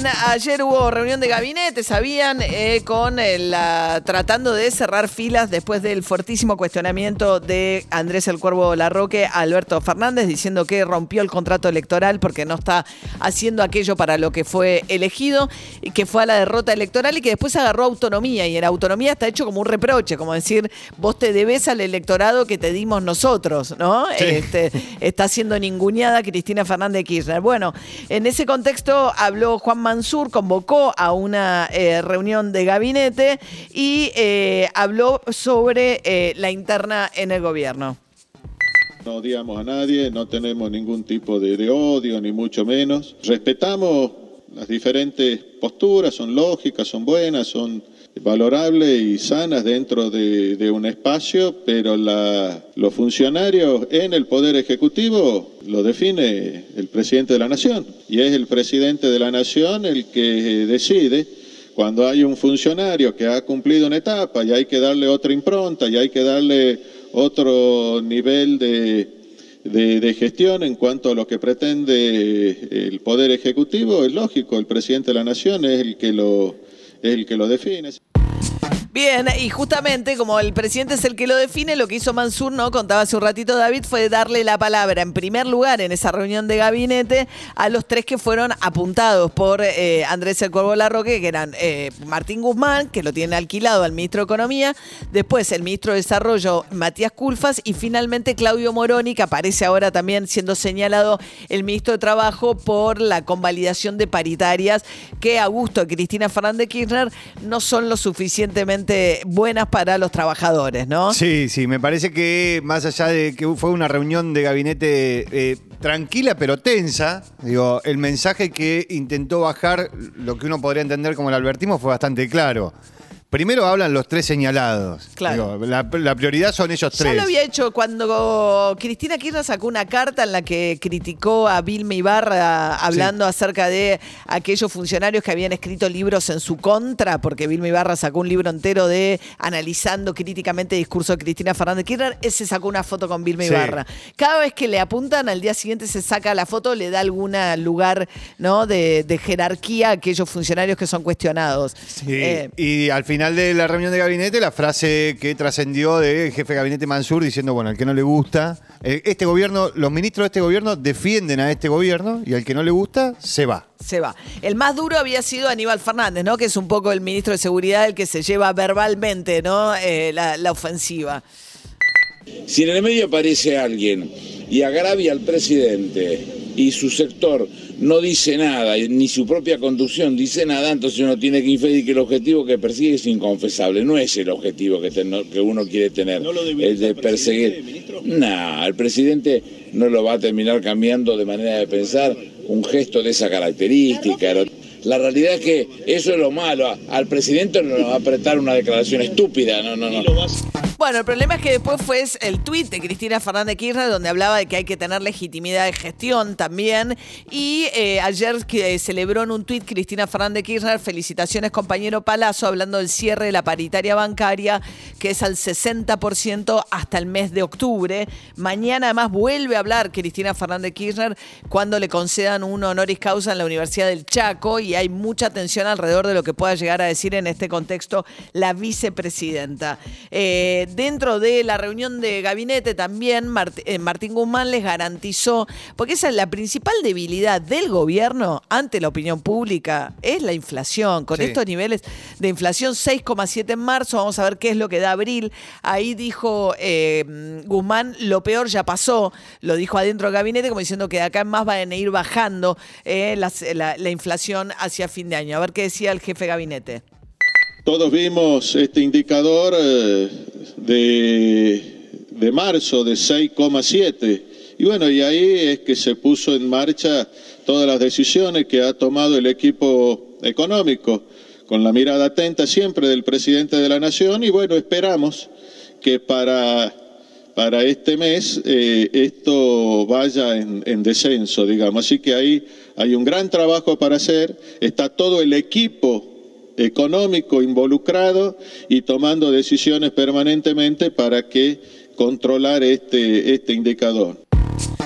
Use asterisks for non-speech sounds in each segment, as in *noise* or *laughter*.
Bien, ayer hubo reunión de gabinete, sabían, eh, con el, la- tratando de cerrar filas después del fuertísimo cuestionamiento de Andrés el Cuervo Larroque a Alberto Fernández, diciendo que rompió el contrato electoral porque no está haciendo aquello para lo que fue elegido, y que fue a la derrota electoral y que después agarró autonomía. Y en autonomía está hecho como un reproche, como decir, vos te debes al electorado que te dimos nosotros, ¿no? Este, está siendo ninguneada Cristina Fernández de Kirchner. Bueno, en ese contexto habló Juan Mansur, convocó a una eh, reunión de gabinete y eh, habló sobre eh, la interna en el gobierno. No odiamos a nadie, no tenemos ningún tipo de, de odio, ni mucho menos. Respetamos las diferentes posturas, son lógicas, son buenas, son valorables y sanas dentro de, un espacio, pero la- los funcionarios en el Poder Ejecutivo lo define el presidente de la Nación. Y es el presidente de la Nación el que decide cuando hay un funcionario que ha cumplido una etapa y hay que darle otra impronta y hay que darle otro nivel de, de- de gestión en cuanto a lo que pretende el Poder Ejecutivo, es lógico, el presidente de la Nación es el que lo, es el que lo define. Bien, y justamente como el presidente es el que lo define, lo que hizo Mansur, ¿no? Contaba hace un ratito David, fue darle la palabra en primer lugar en esa reunión de gabinete a los tres que fueron apuntados por eh, Andrés El Cuervo Larroque, que eran eh, Martín Guzmán, que lo tiene alquilado al ministro de Economía, después el ministro de Desarrollo, Matías Culfas, y finalmente Claudio Moroni, que aparece ahora también siendo señalado el ministro de Trabajo por la convalidación de paritarias que a gusto de Cristina Fernández de Kirchner no son lo suficientemente buenas para los trabajadores, ¿no? Sí, sí, me parece que más allá de que fue una reunión de gabinete eh, tranquila pero tensa, digo, el mensaje que intentó bajar, lo que uno podría entender como el albertismo, fue bastante claro. Primero hablan los tres señalados. Claro. Digo, la, la prioridad son ellos Ya tres. lo había hecho cuando Cristina Kirchner sacó una carta en la que criticó a Vilma Ibarra hablando acerca de aquellos funcionarios que habían escrito libros en su contra, porque Vilma Ibarra sacó un libro entero de analizando críticamente el discurso de Cristina Fernández Kirchner, ese sacó una foto con Vilma Sí. Ibarra. Cada vez que le apuntan, al día siguiente se saca la foto, le da algún lugar ¿no? de, de jerarquía a aquellos funcionarios que son cuestionados. Sí, Eh, y al final de la reunión de gabinete, la frase que trascendió del jefe de gabinete Mansur diciendo, bueno, al que no le gusta, eh, este gobierno, los ministros de este gobierno defienden a este gobierno y al que no le gusta, se va. se va. El más duro había sido Aníbal Fernández, ¿no? Que es un poco el ministro de Seguridad el que se lleva verbalmente, ¿no? Eh, la, la ofensiva. Si en el medio aparece alguien y agravia al presidente y su sector no dice nada, ni su propia conducción dice nada, entonces uno tiene que inferir que el objetivo que persigue es inconfesable. No es el objetivo que, ten- que uno quiere tener, el de perseguir. No, el presidente no lo va a terminar cambiando de manera de pensar un gesto de esa característica. La realidad es que eso es lo malo. Al presidente no le va a apretar una declaración estúpida. No, no, no. Bueno, el problema es que después fue el tuit de Cristina Fernández Kirchner donde hablaba de que hay que tener legitimidad de gestión también. Y eh, ayer que celebró en un tuit Cristina Fernández Kirchner, felicitaciones compañero Palazzo, hablando del cierre de la paritaria bancaria, que es al 60% hasta el mes de octubre. Mañana además vuelve a hablar Cristina Fernández Kirchner cuando le concedan un honoris causa en la Universidad del Chaco y hay mucha atención alrededor de lo que pueda llegar a decir en este contexto la vicepresidenta. Eh, dentro de la reunión de gabinete también Mart- eh, Martín Guzmán les garantizó, porque esa es la principal debilidad del gobierno ante la opinión pública, es la inflación. Con Sí. estos niveles de inflación 6,7 en marzo, vamos a ver qué es lo que da abril. Ahí dijo eh, Guzmán, lo peor ya pasó, lo dijo adentro del gabinete, como diciendo que de acá en más van a ir bajando eh, la, la inflación hacia fin de año. A ver qué decía el jefe de gabinete. Todos vimos este indicador eh, de, de marzo de 6,7 y bueno, y ahí es que se puso en marcha todas las decisiones que ha tomado el equipo económico con la mirada atenta siempre del presidente de la Nación. Y bueno, esperamos que para, para este mes eh, esto vaya en, en descenso, digamos. Así que ahí hay un gran trabajo para hacer, está todo el equipo económico involucrado y tomando decisiones permanentemente para que controlar este, este indicador.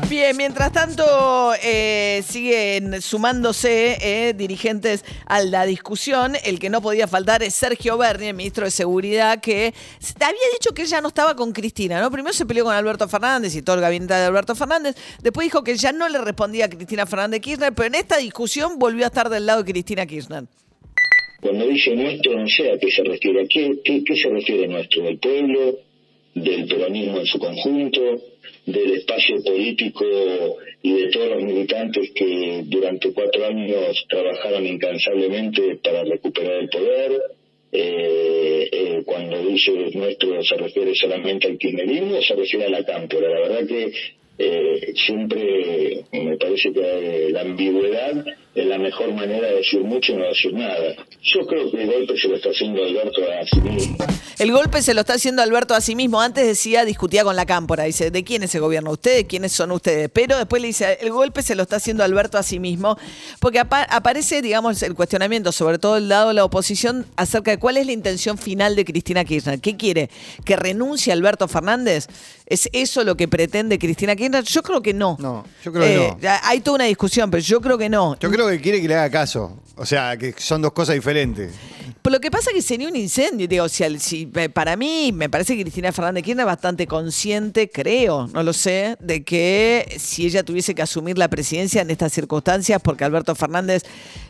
Bien, mientras tanto eh, siguen sumándose eh, dirigentes a la discusión. El que no podía faltar es Sergio Berni, el ministro de Seguridad, que había dicho que ya no estaba con Cristina. Primero se peleó con Alberto Fernández y todo el gabinete de Alberto Fernández. Después dijo que ya no le respondía a Cristina Fernández Kirchner, pero en esta discusión volvió a estar del lado de Cristina Kirchner. Cuando dice nuestro, no sé a qué se refiere. ¿A qué, qué, se refiere nuestro? ¿Del pueblo? ¿Del peronismo en su conjunto? ¿Del espacio político y de todos los militantes que durante cuatro años trabajaron incansablemente para recuperar el poder? Eh, eh, cuando dice nuestro se refiere solamente al kirchnerismo o se refiere a la cámpora. La verdad que eh, siempre me parece que la ambigüedad es la mejor manera de decir mucho y no decir nada. Yo creo que el golpe se lo está haciendo Alberto a sí mismo. El golpe se lo está haciendo Alberto a sí mismo. Antes decía, discutía con la cámpora. Dice, ¿de quién es el gobierno? ¿Ustedes? ¿Quiénes son ustedes? Pero después le dice, el golpe se lo está haciendo Alberto a sí mismo. Porque apa aparece, digamos, el cuestionamiento, sobre todo el lado de la oposición, acerca de cuál es la intención final de Cristina Kirchner. ¿Qué quiere? ¿Que renuncie Alberto Fernández? ¿Es eso lo que pretende Cristina Kirchner? Yo creo que no. No, yo creo que no. Hay toda una discusión, pero yo creo que no. Yo creo que quiere que le haga caso. O sea, que son dos cosas diferentes. Pero lo que pasa es que sería un incendio. Digo, si, si- eh, para mí, me parece que Cristina Fernández Kirchner es bastante consciente, creo, no lo sé, de que si ella tuviese que asumir la presidencia en estas circunstancias, porque Alberto Fernández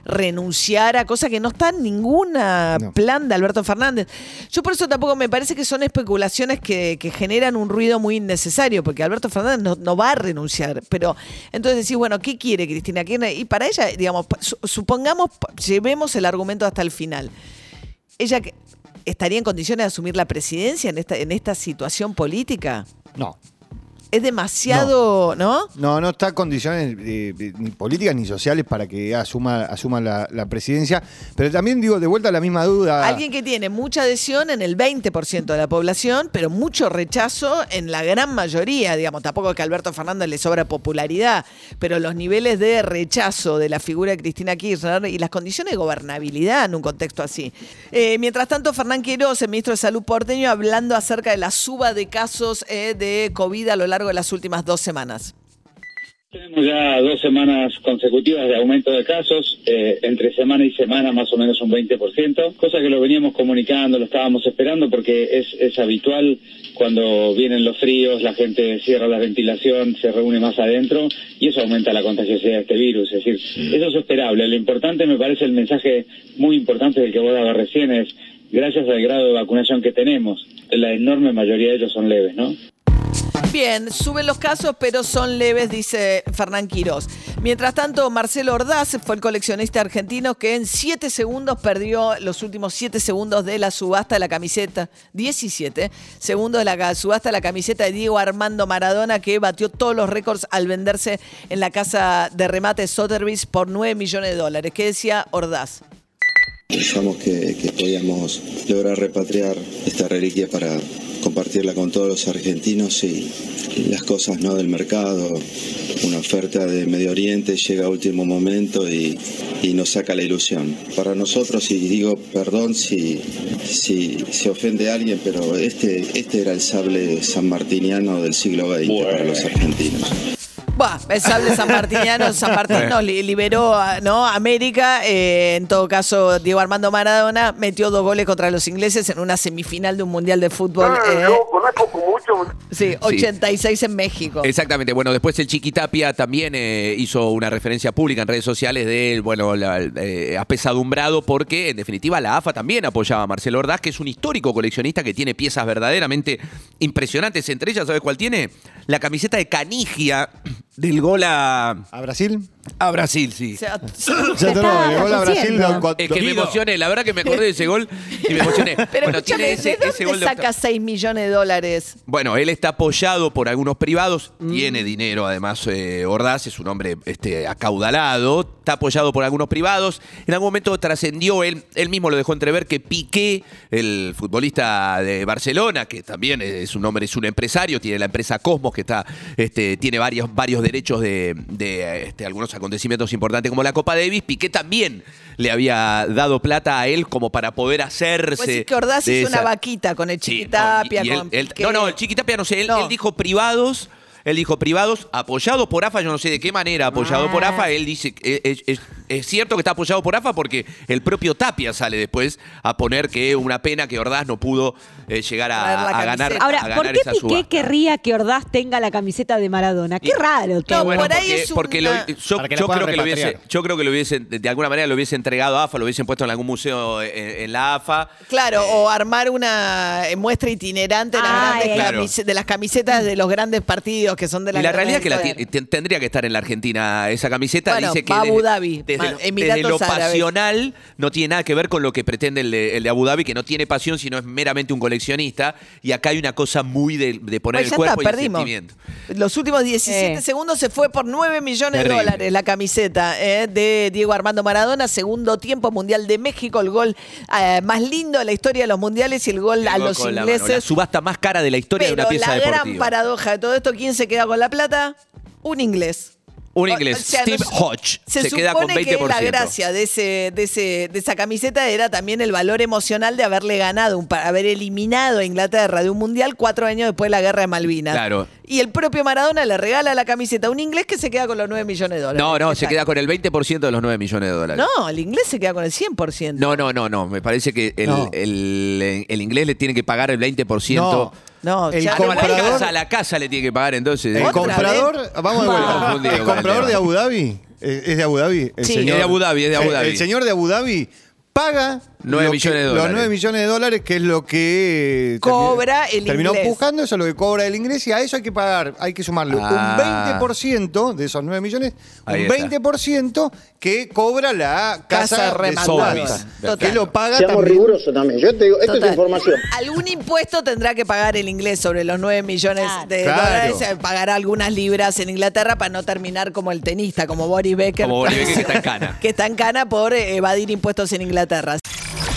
renunciara, cosa que no está en ninguna No. plan de Alberto Fernández. Yo por eso tampoco me parece que son especulaciones que, que generan un ruido muy innecesario, porque Alberto Fernández no, no va a renunciar. Pero entonces decís, bueno, ¿qué quiere Cristina Kirchner? Y para ella, digamos, su- supongamos, llevemos el argumento hasta el final ella estaría en condiciones de asumir la presidencia en esta, en esta situación política. No. Es demasiado, ¿no? No, no está en condiciones eh, ni políticas ni sociales para que asuma, asuma la, la presidencia. Pero también digo, de vuelta a la misma duda. Alguien que tiene mucha adhesión en el 20% de la población, pero mucho rechazo en la gran mayoría. Digamos, tampoco es que a Alberto Fernández le sobra popularidad, pero los niveles de rechazo de la figura de Cristina Kirchner y las condiciones de gobernabilidad en un contexto así. Eh, mientras tanto, Fernán Quiroz, el ministro de Salud porteño, hablando acerca de la suba de casos eh, de COVID a lo largo de las últimas dos semanas. Tenemos ya dos semanas consecutivas de aumento de casos, eh, entre semana y semana más o menos un 20%, cosa que lo veníamos comunicando, lo estábamos esperando porque es, es habitual cuando vienen los fríos, la gente cierra la ventilación, se reúne más adentro y eso aumenta la contagiosidad de este virus. Es decir, eso es esperable. Lo importante me parece el mensaje muy importante del que vos dabas recién es, gracias al grado de vacunación que tenemos, la enorme mayoría de ellos son leves, ¿no? Bien, suben los casos, pero son leves, dice Fernán Quirós. Mientras tanto, Marcelo Ordaz fue el coleccionista argentino que en 7 segundos perdió los últimos 7 segundos de la subasta de la camiseta. 17 segundos de la subasta de la camiseta de Diego Armando Maradona, que batió todos los récords al venderse en la casa de remate Sotheby's por 9 millones de dólares. ¿Qué decía Ordaz? Pensamos que podíamos lograr repatriar esta reliquia para compartirla con todos los argentinos y, las cosas no del mercado. Una oferta de Medio Oriente llega a último momento y, y nos saca la ilusión. Para nosotros, y digo perdón si, si se ofende a alguien, pero este, este era el sable sanmartiniano del siglo XX para los argentinos. Buah, el sable sanmartiniano, San *laughs* Martín nos li- liberó a ¿no? América. eh, en todo caso, Diego Armando Maradona metió dos goles contra los ingleses en una semifinal de un mundial de fútbol. eh, sí, 86 en México. Exactamente. Bueno, después el Chiquitapia también eh, hizo una referencia pública en redes sociales de, bueno, la, eh, apesadumbrado porque, en definitiva, la AFA también apoyaba a Marcelo Ordaz, que es un histórico coleccionista que tiene piezas verdaderamente impresionantes. Entre ellas, ¿sabes cuál tiene? La camiseta de Canigia Del gol a, ¿A Brasil? a Brasil, sí. *laughs* El gol a Brasil. lo- cuando- Es que me emocioné, la verdad que me acordé de ese gol y me emocioné. *laughs* Pero bueno, escúchame, tiene ese, ¿de dónde ese gol de saca 6 millones de dólares? Bueno, él está apoyado por algunos privados, Mm. tiene dinero, además eh, Ordaz es un hombre este, acaudalado, está apoyado por algunos privados. En algún momento trascendió, él, él mismo lo dejó entrever, que Piqué, el futbolista de Barcelona, que también es un hombre, es un empresario, tiene la empresa Cosmos, que está, este, tiene varios, varios derechos de, de, este, algunos acontecimientos importantes como la Copa Davis. Piqué también le había dado plata a él como para poder hacerse. Pues sí que Ordaz hizo una vaquita con el Sí, Chiquitapia, no, y- y con él- él- Piqué. no, no, el Chiquitapia no sé, él, No. él dijo privados. Él dijo privados, apoyado por AFA, yo no sé de qué manera apoyado por AFA. Él dice, que es, es- es cierto que está apoyado por AFA porque el propio Tapia sale después a poner que una pena que Ordaz no pudo eh, llegar a, a ganar, a Ahora, ganar ¿por qué esa Piqué subasta. querría que Ordaz tenga la camiseta de Maradona? Qué Y- raro todo. No, bueno, por ahí porque, es porque lo- una- yo, creo que lo hubiese, repatriar. yo creo que lo hubiesen, de alguna manera lo hubiese entregado a AFA, lo hubiesen puesto en algún museo en, en la AFA. Claro, o armar una eh, muestra itinerante de las, Ah, grandes eh. de las camisetas de los grandes partidos que son de la Y la realidad es que la ti- tendría que estar en la Argentina esa camiseta. Bueno, Dice que va a desde- Abu Dhabi, desde, ma- lo, Emiratos desde lo Árabes. pasional no tiene nada que ver con lo que pretende el de, el de Abu Dhabi, que no tiene pasión, sino es meramente un coleccionista. Y acá hay una cosa muy de, de poner Pues el ya cuerpo está, y el perdimos. sentimiento. Los últimos 17 Eh. segundos se fue por 9 millones Terrible. de dólares la camiseta eh, de Diego Armando Maradona. Segundo tiempo Mundial de México, el gol eh, más lindo de la historia de los mundiales y el gol a Llegó los con la mano, La ingleses. subasta más cara de la historia de Pero una pieza la deportiva. gran paradoja de todo esto, ¿quién se queda con la plata? Un inglés. Un inglés, o sea, Steve no- Hodge, Se, se, queda con supone 20%. que la gracia de, ese, de, ese, de esa camiseta era también el valor emocional de haberle ganado, un, haber eliminado a Inglaterra de un mundial cuatro años después de la guerra de Malvinas. Claro. Y el propio Maradona le regala la camiseta a un inglés que se queda con los 9 millones de dólares. No, no, ¿Qué se queda con el 20% de los 9 millones de dólares. No, el inglés se queda con el 100%. No, no, no, no. Me parece que el, No. el- el inglés le tiene que pagar el 20%. No. No, El ya a la comprador- casa, a la casa le tiene que pagar entonces. El ¿Otra comprador, vamos de vuelta. Confundido El comprador de Abu Dhabi, ¿es de Abu Dhabi? El Sí. Es de Abu Dhabi, es de Abu el- Dhabi. El señor de Abu Dhabi paga Nueve lo que- millones de los dólares. 9 millones de dólares, que es lo que Cobra el terminó inglés. buscando, eso es lo que cobra el inglés, y a eso hay que pagar, hay que sumarle Ah. un 20% de esos 9 millones, Ahí un está. 20% que cobra la casa, Casa Total. que lo paga Seamos también. rigurosos también. Yo te digo, esto Total. es información. Algún impuesto tendrá que pagar el inglés sobre los 9 millones Claro. de Claro. dólares. eh, Pagará algunas libras en Inglaterra para no terminar como el tenista, como Boris Becker. Como Boris Becker, que está en cana. *laughs* que está en cana por eh, evadir impuestos en Inglaterra.